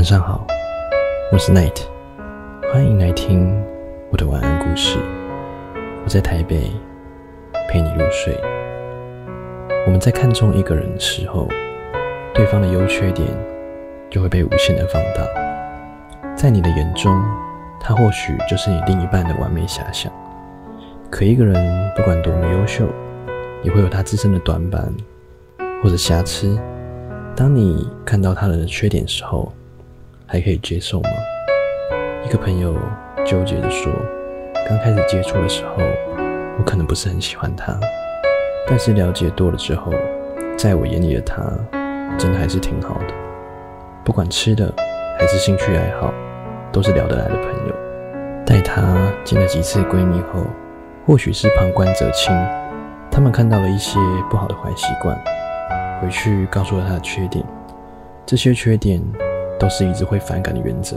晚上好，我是 Night，欢迎来听我的晚安故事。我在台北陪你入睡。我们在看中一个人的时候，对方的优缺点就会被无限的放大。在你的眼中，他或许就是你另一半的完美遐想。可一个人不管多么优秀，也会有他自身的短板或者瑕疵。当你看到他人的缺点时候，还可以接受吗？一个朋友纠结地说：“刚开始接触的时候，我可能不是很喜欢他，但是了解多了之后，在我眼里的他，真的还是挺好的。不管吃的还是兴趣爱好，都是聊得来的朋友。带他见了几次闺蜜后，或许是旁观者清，他们看到了一些不好的坏习惯。”回去告诉了他的缺点，这些缺点都是一直会反感的原则，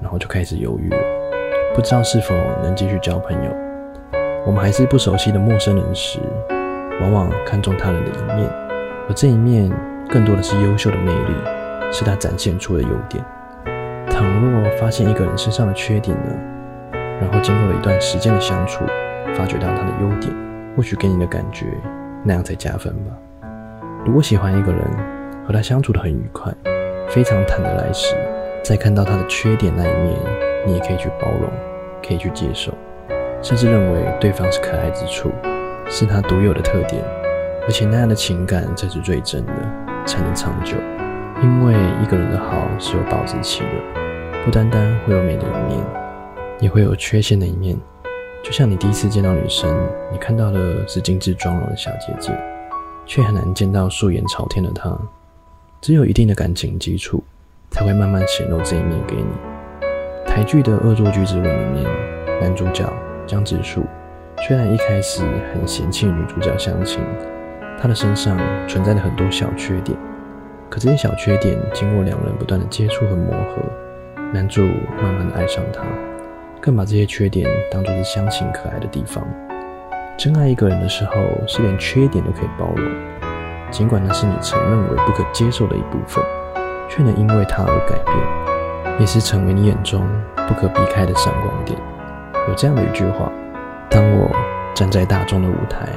然后就开始犹豫了，不知道是否能继续交朋友。我们还是不熟悉的陌生人时，往往看重他人的一面，而这一面更多的是优秀的魅力，是他展现出的优点。倘若发现一个人身上的缺点呢，然后经过了一段时间的相处，发觉到他的优点，或许给你的感觉那样才加分吧。如果喜欢一个人，和他相处的很愉快，非常谈得来时，再看到他的缺点那一面，你也可以去包容，可以去接受，甚至认为对方是可爱之处，是他独有的特点，而且那样的情感才是最真的，才能长久。因为一个人的好是有保质期的，不单单会有美的一面，也会有缺陷的一面。就像你第一次见到女生，你看到的是精致妆容的小姐姐。却很难见到素颜朝天的她，只有一定的感情基础，才会慢慢显露这一面给你。台剧的《恶作剧之吻》里面，男主角江直树虽然一开始很嫌弃女主角相亲，他的身上存在着很多小缺点，可这些小缺点经过两人不断的接触和磨合，男主慢慢的爱上她，更把这些缺点当作是相亲可爱的地方。真爱一个人的时候，是连缺点都可以包容，尽管那是你曾认为不可接受的一部分，却能因为他而改变，也是成为你眼中不可避开的闪光点。有这样的一句话：当我站在大众的舞台，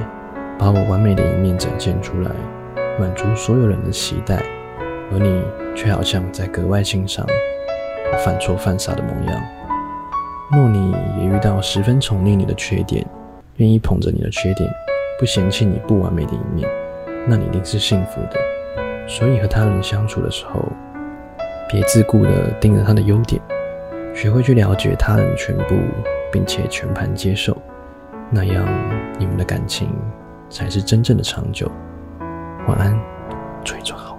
把我完美的一面展现出来，满足所有人的期待，而你却好像在格外欣赏我犯错犯傻的模样。若你也遇到十分宠溺你的缺点，愿意捧着你的缺点，不嫌弃你不完美的一面，那你一定是幸福的。所以和他人相处的时候，别自顾的盯着他的优点，学会去了解他人全部，并且全盘接受，那样你们的感情才是真正的长久。晚安，做一好。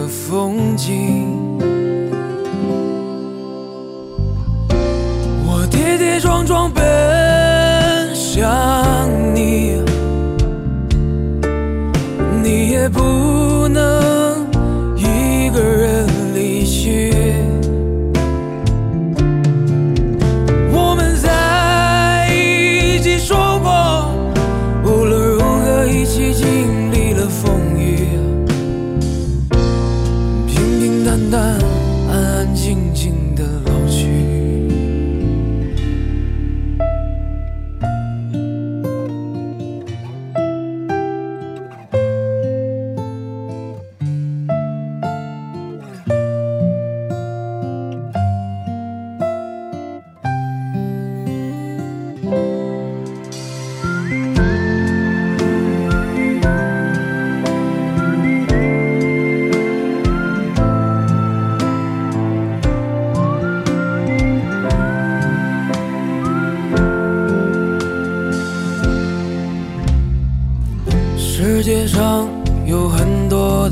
的风景，我跌跌撞撞奔静静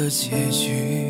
的结局。